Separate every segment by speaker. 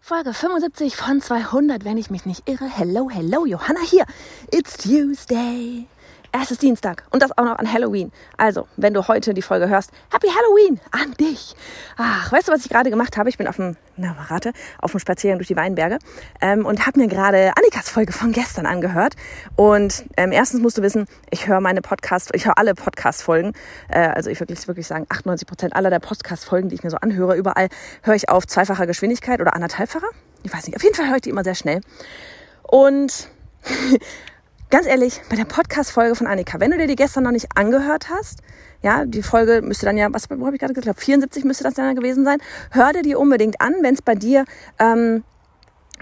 Speaker 1: Folge 75 von 200, wenn ich mich nicht irre. Hello, hello, Johanna hier. It's Tuesday. Es ist Dienstag und das auch noch an Halloween. Also, wenn du heute die Folge hörst, Happy Halloween an dich. Ach, weißt du, was ich gerade gemacht habe? Ich bin auf dem, na, warte, auf dem Spaziergang durch die Weinberge ähm, und habe mir gerade Annikas Folge von gestern angehört. Und ähm, erstens musst du wissen, ich höre meine Podcast, ich höre alle Podcast-Folgen. Äh, also ich wirklich, wirklich sagen, 98 Prozent aller der Podcast-Folgen, die ich mir so anhöre, überall höre ich auf zweifacher Geschwindigkeit oder anderthalbfacher. Ich weiß nicht, auf jeden Fall höre ich die immer sehr schnell. Und ganz ehrlich, bei der Podcast-Folge von Annika, wenn du dir die gestern noch nicht angehört hast, ja, die Folge müsste dann ja, was habe ich gerade gesagt, 74 müsste das dann gewesen sein, hör dir die unbedingt an, wenn es bei dir ähm,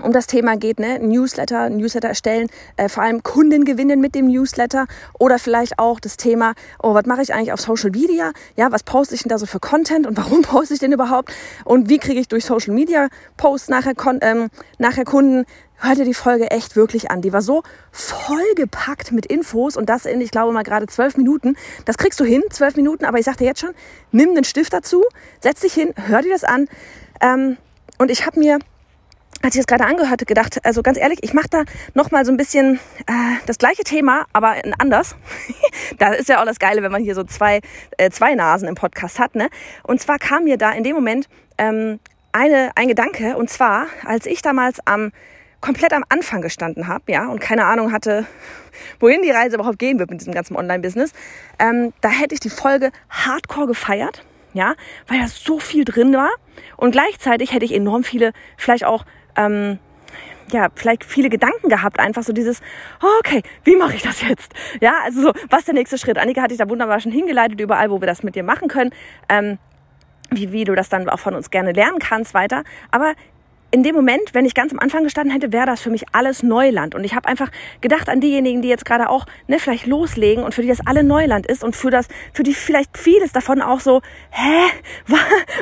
Speaker 1: um das Thema geht, ne? Newsletter, Newsletter erstellen, äh, vor allem Kunden gewinnen mit dem Newsletter oder vielleicht auch das Thema, oh, was mache ich eigentlich auf Social Media? Ja, was poste ich denn da so für Content und warum poste ich denn überhaupt? Und wie kriege ich durch Social Media Posts nachher, ähm, nachher Kunden? Hört dir die Folge echt wirklich an. Die war so vollgepackt mit Infos und das in, ich glaube mal gerade zwölf Minuten. Das kriegst du hin, zwölf Minuten, aber ich sagte jetzt schon, nimm den Stift dazu, setz dich hin, hör dir das an. Ähm, und ich habe mir, als ich das gerade angehört gedacht, also ganz ehrlich, ich mache da nochmal so ein bisschen äh, das gleiche Thema, aber anders. da ist ja auch das Geile, wenn man hier so zwei, äh, zwei Nasen im Podcast hat. Ne? Und zwar kam mir da in dem Moment ähm, eine, ein Gedanke, und zwar, als ich damals am komplett am Anfang gestanden habe, ja, und keine Ahnung hatte, wohin die Reise überhaupt gehen wird mit diesem ganzen Online-Business, ähm, da hätte ich die Folge Hardcore gefeiert, ja, weil da so viel drin war und gleichzeitig hätte ich enorm viele, vielleicht auch, ähm, ja, vielleicht viele Gedanken gehabt, einfach so dieses, okay, wie mache ich das jetzt? Ja, also so, was ist der nächste Schritt? Annika hatte ich da wunderbar schon hingeleitet, überall, wo wir das mit dir machen können. Ähm, wie, wie du das dann auch von uns gerne lernen kannst weiter. Aber in dem Moment, wenn ich ganz am Anfang gestanden hätte, wäre das für mich alles Neuland. Und ich habe einfach gedacht an diejenigen, die jetzt gerade auch ne, vielleicht loslegen und für die das alle Neuland ist und für das, für die vielleicht vieles davon auch so, hä,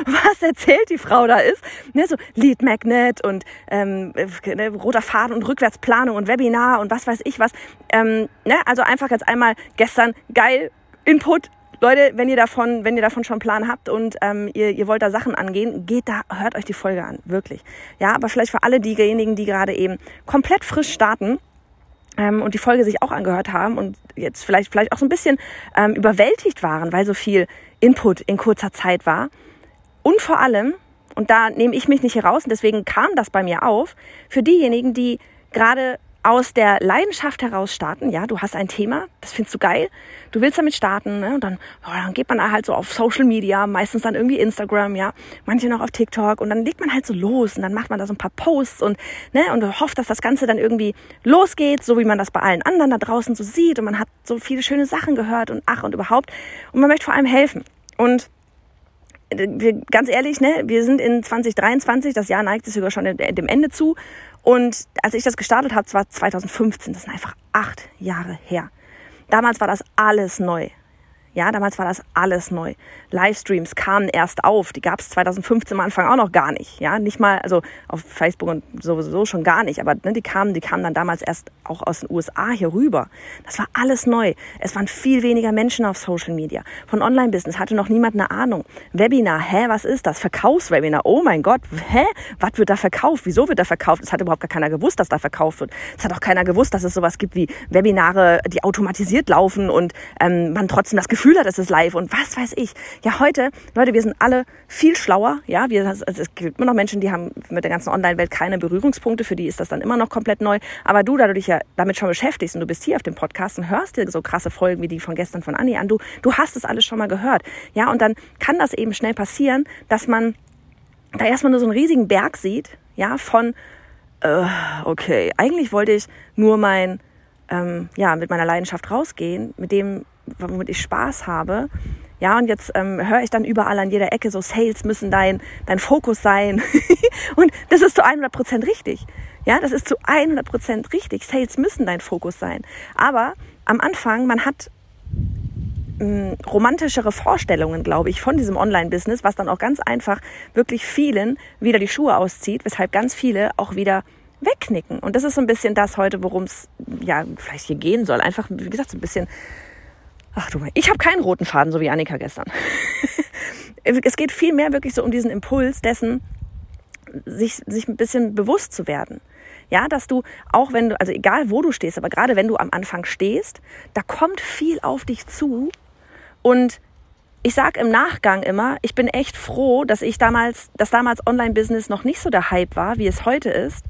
Speaker 1: was erzählt die Frau da ist? Ne, so Lead Magnet und ähm, ne, roter Faden und Rückwärtsplanung und Webinar und was weiß ich was. Ähm, ne, also einfach jetzt einmal gestern geil Input Leute, wenn ihr davon, wenn ihr davon schon Plan habt und ähm, ihr, ihr wollt da Sachen angehen, geht da, hört euch die Folge an, wirklich. Ja, aber vielleicht für alle diejenigen, die gerade eben komplett frisch starten ähm, und die Folge sich auch angehört haben und jetzt vielleicht vielleicht auch so ein bisschen ähm, überwältigt waren, weil so viel Input in kurzer Zeit war. Und vor allem, und da nehme ich mich nicht heraus und deswegen kam das bei mir auf, für diejenigen, die gerade aus der Leidenschaft heraus starten. Ja, du hast ein Thema, das findest du geil, du willst damit starten, ne? und dann, oh, dann geht man halt so auf Social Media, meistens dann irgendwie Instagram, ja, manche noch auf TikTok. Und dann legt man halt so los und dann macht man da so ein paar Posts und ne und hofft, dass das Ganze dann irgendwie losgeht, so wie man das bei allen anderen da draußen so sieht. Und man hat so viele schöne Sachen gehört und ach und überhaupt. Und man möchte vor allem helfen. Und wir, ganz ehrlich, ne, wir sind in 2023, das Jahr neigt sich sogar schon dem Ende zu und als ich das gestartet habe, das war 2015, das sind einfach acht Jahre her. Damals war das alles neu. Ja, damals war das alles neu. Livestreams kamen erst auf. Die gab es 2015 am Anfang auch noch gar nicht. Ja, nicht mal, also auf Facebook und sowieso schon gar nicht. Aber ne, die kamen, die kamen dann damals erst auch aus den USA hier rüber. Das war alles neu. Es waren viel weniger Menschen auf Social Media. Von Online-Business hatte noch niemand eine Ahnung. Webinar, hä, was ist das? Verkaufswebinar, oh mein Gott, hä? Was wird da verkauft? Wieso wird da verkauft? Es hat überhaupt gar keiner gewusst, dass da verkauft wird. Es hat auch keiner gewusst, dass es sowas gibt wie Webinare, die automatisiert laufen und ähm, man trotzdem das Gefühl Gefühl hat, es ist live und was weiß ich. Ja, heute, Leute, wir sind alle viel schlauer. Ja, wir, also es gibt immer noch Menschen, die haben mit der ganzen Online-Welt keine Berührungspunkte. Für die ist das dann immer noch komplett neu. Aber du, da du dich ja damit schon beschäftigst und du bist hier auf dem Podcast und hörst dir so krasse Folgen wie die von gestern von Anni an, du, du hast es alles schon mal gehört. Ja, und dann kann das eben schnell passieren, dass man da erstmal nur so einen riesigen Berg sieht, ja, von, äh, okay, eigentlich wollte ich nur mein, ähm, ja, mit meiner Leidenschaft rausgehen, mit dem, womit ich Spaß habe. Ja, und jetzt ähm, höre ich dann überall an jeder Ecke so, Sales müssen dein, dein Fokus sein. und das ist zu 100 Prozent richtig. Ja, das ist zu 100 Prozent richtig. Sales müssen dein Fokus sein. Aber am Anfang, man hat mh, romantischere Vorstellungen, glaube ich, von diesem Online-Business, was dann auch ganz einfach wirklich vielen wieder die Schuhe auszieht, weshalb ganz viele auch wieder wegknicken. Und das ist so ein bisschen das heute, worum es ja vielleicht hier gehen soll. Einfach, wie gesagt, so ein bisschen Ach du, ich habe keinen roten Faden, so wie Annika gestern. es geht viel mehr wirklich so um diesen Impuls dessen, sich, sich ein bisschen bewusst zu werden. Ja, dass du auch wenn du, also egal wo du stehst, aber gerade wenn du am Anfang stehst, da kommt viel auf dich zu und ich sage im Nachgang immer, ich bin echt froh, dass ich damals, dass damals Online-Business noch nicht so der Hype war, wie es heute ist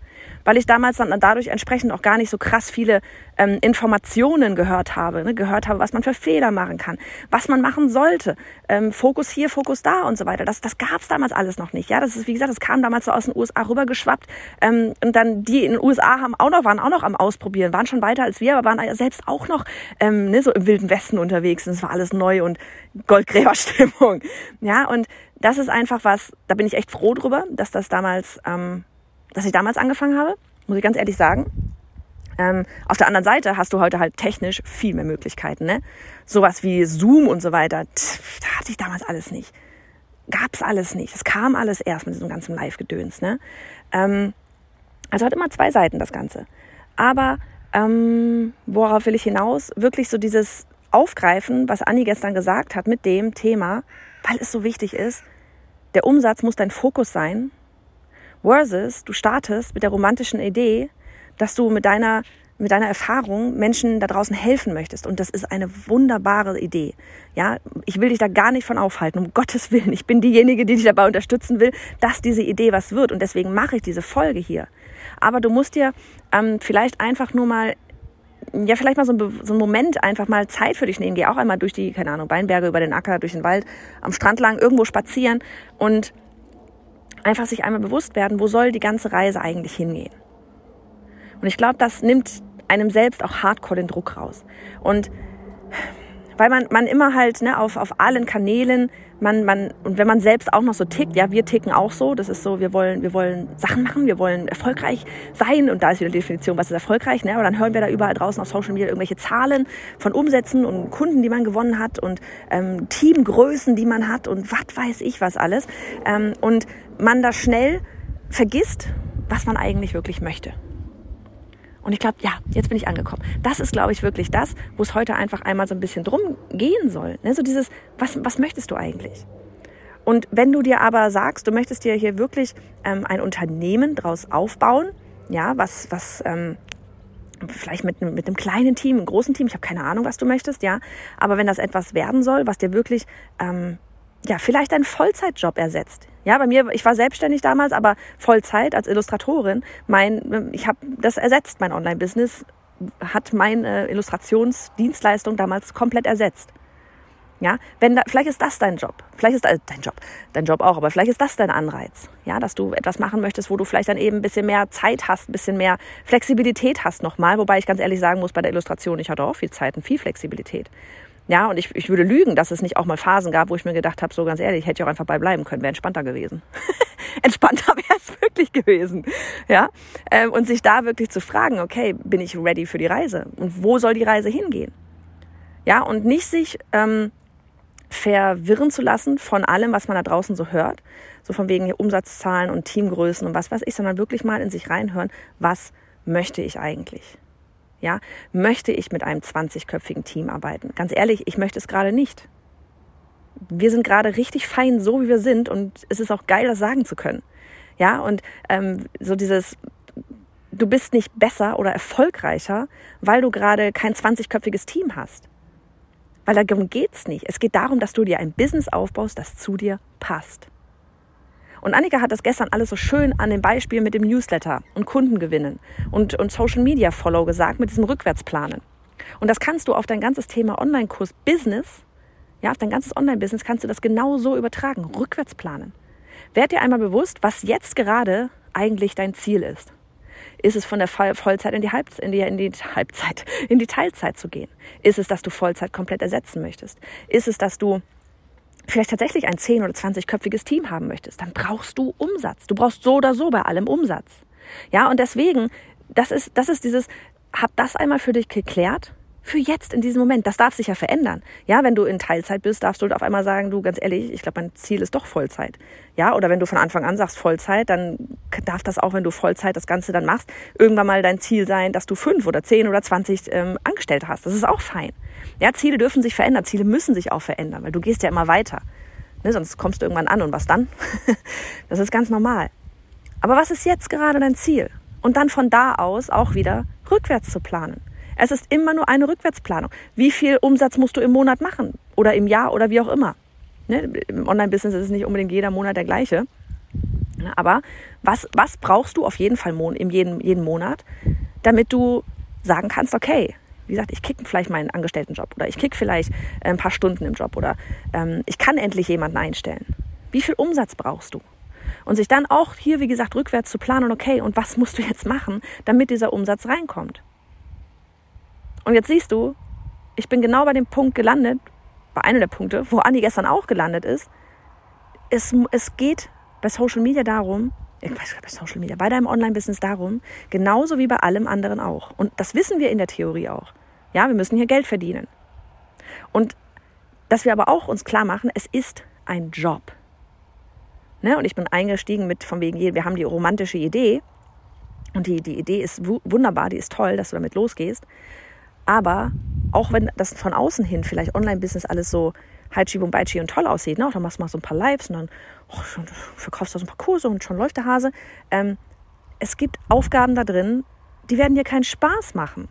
Speaker 1: weil ich damals dann dadurch entsprechend auch gar nicht so krass viele ähm, Informationen gehört habe, ne? gehört habe, was man für Fehler machen kann, was man machen sollte, ähm, Fokus hier, Fokus da und so weiter. Das, das gab es damals alles noch nicht. Ja, das ist wie gesagt, das kam damals so aus den USA rübergeschwappt ähm, und dann die in den USA haben auch noch waren auch noch am ausprobieren, waren schon weiter als wir, aber waren selbst auch noch ähm, ne, so im wilden Westen unterwegs. Und es war alles neu und Goldgräberstimmung. Ja, und das ist einfach was, da bin ich echt froh drüber, dass das damals ähm, dass ich damals angefangen habe, muss ich ganz ehrlich sagen. Ähm, auf der anderen Seite hast du heute halt technisch viel mehr Möglichkeiten. Ne? Sowas wie Zoom und so weiter, tf, da hatte ich damals alles nicht. Gab's alles nicht. Es kam alles erst mit diesem ganzen Live-Gedöns. Ne? Ähm, also hat immer zwei Seiten das Ganze. Aber ähm, worauf will ich hinaus? Wirklich so dieses Aufgreifen, was Anni gestern gesagt hat mit dem Thema, weil es so wichtig ist. Der Umsatz muss dein Fokus sein Versus du startest mit der romantischen Idee, dass du mit deiner, mit deiner Erfahrung Menschen da draußen helfen möchtest. Und das ist eine wunderbare Idee. Ja, ich will dich da gar nicht von aufhalten, um Gottes Willen. Ich bin diejenige, die dich dabei unterstützen will, dass diese Idee was wird. Und deswegen mache ich diese Folge hier. Aber du musst dir ähm, vielleicht einfach nur mal ja, vielleicht mal so ein, so ein Moment einfach mal Zeit für dich nehmen. Geh auch einmal durch die, keine Ahnung, Weinberge, über den Acker, durch den Wald, am Strand lang, irgendwo spazieren und einfach sich einmal bewusst werden, wo soll die ganze Reise eigentlich hingehen. Und ich glaube, das nimmt einem selbst auch hardcore den Druck raus. Und weil man, man immer halt ne, auf, auf allen Kanälen, man, man, und wenn man selbst auch noch so tickt, ja, wir ticken auch so, das ist so, wir wollen, wir wollen Sachen machen, wir wollen erfolgreich sein und da ist wieder die Definition, was ist erfolgreich, ne? Aber dann hören wir da überall draußen auf Social Media irgendwelche Zahlen von Umsätzen und Kunden, die man gewonnen hat und ähm, Teamgrößen, die man hat und was weiß ich was alles. Ähm, und man da schnell vergisst, was man eigentlich wirklich möchte. Und ich glaube, ja, jetzt bin ich angekommen. Das ist, glaube ich, wirklich das, wo es heute einfach einmal so ein bisschen drum gehen soll. Ne? So dieses, was, was möchtest du eigentlich? Und wenn du dir aber sagst, du möchtest dir hier wirklich ähm, ein Unternehmen draus aufbauen, ja, was, was ähm, vielleicht mit, mit einem kleinen Team, einem großen Team, ich habe keine Ahnung, was du möchtest, ja, aber wenn das etwas werden soll, was dir wirklich ähm, ja, vielleicht einen Vollzeitjob ersetzt. Ja, bei mir, ich war selbstständig damals, aber Vollzeit als Illustratorin. Mein, ich habe das ersetzt, mein Online-Business hat meine Illustrationsdienstleistung damals komplett ersetzt. Ja, wenn da, vielleicht ist das dein Job, vielleicht ist äh, dein Job, dein Job auch, aber vielleicht ist das dein Anreiz, ja, dass du etwas machen möchtest, wo du vielleicht dann eben ein bisschen mehr Zeit hast, ein bisschen mehr Flexibilität hast nochmal, wobei ich ganz ehrlich sagen muss, bei der Illustration, ich hatte auch viel Zeit und viel Flexibilität. Ja, und ich, ich würde lügen, dass es nicht auch mal Phasen gab, wo ich mir gedacht habe, so ganz ehrlich, ich hätte ja auch einfach bei bleiben können, wäre entspannter gewesen. entspannter wäre es wirklich gewesen. Ja, ähm, und sich da wirklich zu fragen, okay, bin ich ready für die Reise? Und wo soll die Reise hingehen? Ja, und nicht sich ähm, verwirren zu lassen von allem, was man da draußen so hört, so von wegen Umsatzzahlen und Teamgrößen und was weiß ich, sondern wirklich mal in sich reinhören, was möchte ich eigentlich? Ja, möchte ich mit einem 20-köpfigen Team arbeiten? Ganz ehrlich, ich möchte es gerade nicht. Wir sind gerade richtig fein, so wie wir sind, und es ist auch geil, das sagen zu können. Ja, und ähm, so dieses, du bist nicht besser oder erfolgreicher, weil du gerade kein 20-köpfiges Team hast. Weil darum geht's nicht. Es geht darum, dass du dir ein Business aufbaust, das zu dir passt. Und Annika hat das gestern alles so schön an dem Beispiel mit dem Newsletter und Kundengewinnen und, und Social Media Follow gesagt mit diesem Rückwärtsplanen. Und das kannst du auf dein ganzes Thema Online-Kurs Business, ja, auf dein ganzes Online-Business kannst du das genau so übertragen, rückwärts planen. Werd dir einmal bewusst, was jetzt gerade eigentlich dein Ziel ist. Ist es von der Vollzeit in die, Halb in, die, in die Halbzeit, in die Teilzeit zu gehen? Ist es, dass du Vollzeit komplett ersetzen möchtest? Ist es, dass du vielleicht tatsächlich ein 10- oder 20-köpfiges Team haben möchtest, dann brauchst du Umsatz. Du brauchst so oder so bei allem Umsatz. Ja, und deswegen, das ist, das ist dieses, hab das einmal für dich geklärt, für jetzt in diesem Moment. Das darf sich ja verändern. Ja, wenn du in Teilzeit bist, darfst du auf einmal sagen, du ganz ehrlich, ich glaube, mein Ziel ist doch Vollzeit. Ja, oder wenn du von Anfang an sagst Vollzeit, dann darf das auch, wenn du Vollzeit das Ganze dann machst, irgendwann mal dein Ziel sein, dass du fünf oder zehn oder zwanzig ähm, Angestellte hast. Das ist auch fein. Ja, Ziele dürfen sich verändern, Ziele müssen sich auch verändern, weil du gehst ja immer weiter. Ne, sonst kommst du irgendwann an und was dann? das ist ganz normal. Aber was ist jetzt gerade dein Ziel? Und dann von da aus auch wieder rückwärts zu planen. Es ist immer nur eine Rückwärtsplanung. Wie viel Umsatz musst du im Monat machen? Oder im Jahr oder wie auch immer. Ne? Im Online-Business ist es nicht unbedingt jeder Monat der gleiche. Aber was, was brauchst du auf jeden Fall in jedem, jeden Monat, damit du sagen kannst, okay, wie gesagt, ich kicke vielleicht meinen Angestelltenjob oder ich kicke vielleicht äh, ein paar Stunden im Job oder ähm, ich kann endlich jemanden einstellen. Wie viel Umsatz brauchst du? Und sich dann auch hier, wie gesagt, rückwärts zu planen, okay, und was musst du jetzt machen, damit dieser Umsatz reinkommt? Und jetzt siehst du, ich bin genau bei dem Punkt gelandet, bei einem der Punkte, wo Anni gestern auch gelandet ist. Es, es geht bei Social Media darum, ich weiß bei Social Media, bei deinem Online-Business darum, genauso wie bei allem anderen auch. Und das wissen wir in der Theorie auch. Ja, wir müssen hier Geld verdienen. Und dass wir aber auch uns klar machen, es ist ein Job. Ne? Und ich bin eingestiegen mit von wegen, wir haben die romantische Idee. Und die, die Idee ist wunderbar, die ist toll, dass du damit losgehst. Aber auch wenn das von außen hin vielleicht Online-Business alles so Halschi und Beichi und toll aussieht, ne? dann machst du mal so ein paar Lives und dann oh, verkaufst du so ein paar Kurse und schon läuft der Hase. Ähm, es gibt Aufgaben da drin, die werden dir keinen Spaß machen.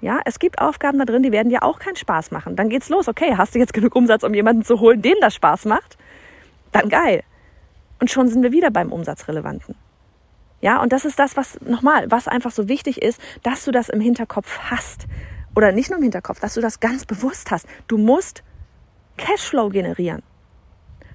Speaker 1: Ja, es gibt Aufgaben da drin, die werden dir auch keinen Spaß machen. Dann geht's los. Okay, hast du jetzt genug Umsatz, um jemanden zu holen, dem das Spaß macht? Dann geil. Und schon sind wir wieder beim Umsatzrelevanten. Ja, und das ist das, was nochmal, was einfach so wichtig ist, dass du das im Hinterkopf hast. Oder nicht nur im Hinterkopf, dass du das ganz bewusst hast. Du musst Cashflow generieren.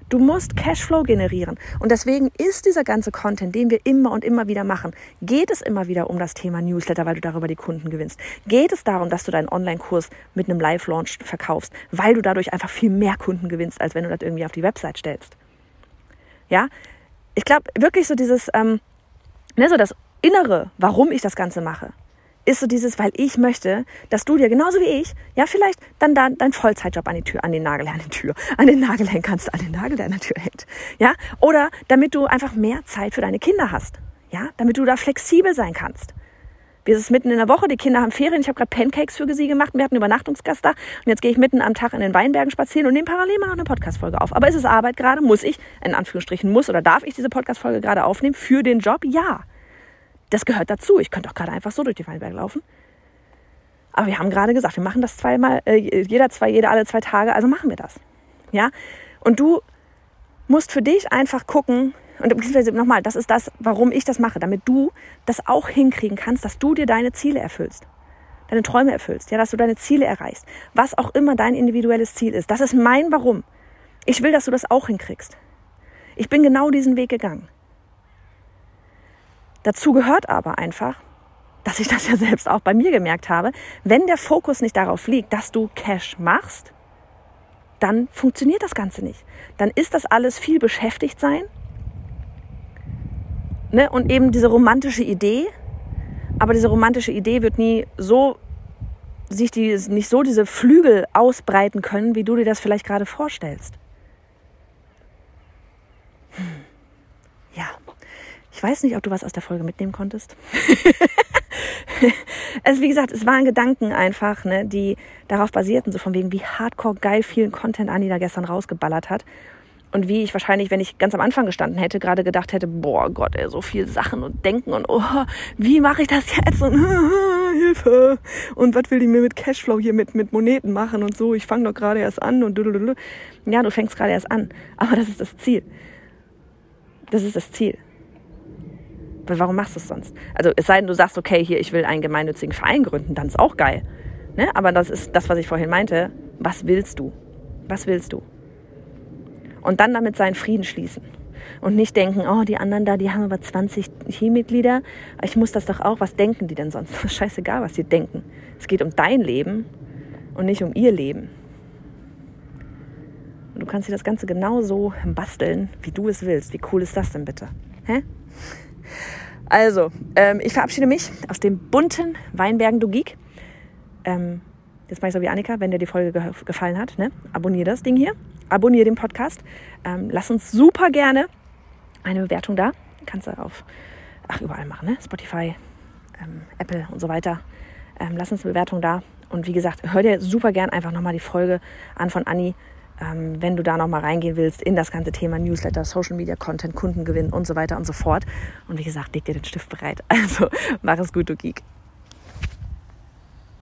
Speaker 1: Du musst Cashflow generieren. Und deswegen ist dieser ganze Content, den wir immer und immer wieder machen, geht es immer wieder um das Thema Newsletter, weil du darüber die Kunden gewinnst. Geht es darum, dass du deinen Online-Kurs mit einem Live-Launch verkaufst, weil du dadurch einfach viel mehr Kunden gewinnst, als wenn du das irgendwie auf die Website stellst. Ja, ich glaube wirklich so dieses, ähm, ne, so das Innere, warum ich das Ganze mache, ist so dieses, weil ich möchte, dass du dir genauso wie ich, ja, vielleicht dann da dein Vollzeitjob an die Tür, an den Nagel, an die Tür, an den Nagel hängen kannst, an den Nagel, der an der Tür hängt. Ja, oder damit du einfach mehr Zeit für deine Kinder hast. Ja, damit du da flexibel sein kannst. Wir sind mitten in der Woche, die Kinder haben Ferien, ich habe gerade Pancakes für sie gemacht, wir hatten Übernachtungsgast da und jetzt gehe ich mitten am Tag in den Weinbergen spazieren und nehme parallel mal eine Podcastfolge auf. Aber ist es Arbeit gerade? Muss ich, in Anführungsstrichen, muss oder darf ich diese Podcastfolge gerade aufnehmen für den Job? Ja. Das gehört dazu. Ich könnte auch gerade einfach so durch die Weinberge laufen. Aber wir haben gerade gesagt, wir machen das zweimal, äh, jeder zwei, jeder alle zwei Tage, also machen wir das. Ja? Und du musst für dich einfach gucken, und beziehungsweise nochmal, das ist das, warum ich das mache, damit du das auch hinkriegen kannst, dass du dir deine Ziele erfüllst, deine Träume erfüllst, ja, dass du deine Ziele erreichst, was auch immer dein individuelles Ziel ist. Das ist mein Warum. Ich will, dass du das auch hinkriegst. Ich bin genau diesen Weg gegangen. Dazu gehört aber einfach, dass ich das ja selbst auch bei mir gemerkt habe, wenn der Fokus nicht darauf liegt, dass du Cash machst, dann funktioniert das Ganze nicht. Dann ist das alles viel beschäftigt sein ne? und eben diese romantische Idee. Aber diese romantische Idee wird nie so sich die, nicht so diese Flügel ausbreiten können, wie du dir das vielleicht gerade vorstellst. Hm. Ja, ich weiß nicht, ob du was aus der Folge mitnehmen konntest. also wie gesagt, es waren Gedanken einfach, ne, die darauf basierten, so von wegen, wie hardcore geil vielen Content Anni da gestern rausgeballert hat. Und wie ich wahrscheinlich, wenn ich ganz am Anfang gestanden hätte, gerade gedacht hätte, boah Gott, ey, so viel Sachen und Denken und oh, wie mache ich das jetzt und Hilfe und was will die mir mit Cashflow hier mit mit Moneten machen und so. Ich fange doch gerade erst an und du, ja, du fängst gerade erst an, aber das ist das Ziel. Das ist das Ziel. Weil warum machst du es sonst? Also es sei denn, du sagst, okay, hier, ich will einen gemeinnützigen Verein gründen, dann ist auch geil. Ne? Aber das ist das, was ich vorhin meinte. Was willst du? Was willst du? Und dann damit seinen Frieden schließen. Und nicht denken, oh, die anderen da, die haben aber 20 Teammitglieder. Ich muss das doch auch. Was denken die denn sonst? Scheißegal, was sie denken. Es geht um dein Leben und nicht um ihr Leben. Und du kannst dir das Ganze genauso basteln, wie du es willst. Wie cool ist das denn bitte? Hä? Also, ähm, ich verabschiede mich aus dem bunten Weinbergen du Geek. Ähm, jetzt mache ich so wie Annika, wenn dir die Folge ge gefallen hat, ne? abonniere das Ding hier, abonniere den Podcast. Ähm, lass uns super gerne eine Bewertung da. Kannst du auf, ach, überall machen, ne? Spotify, ähm, Apple und so weiter. Ähm, lass uns eine Bewertung da. Und wie gesagt, hör dir super gern einfach nochmal die Folge an von Anni ähm, wenn du da nochmal reingehen willst in das ganze Thema Newsletter, Social Media Content, Kundengewinn und so weiter und so fort. Und wie gesagt, leg dir den Stift bereit. Also mach es gut, du Geek.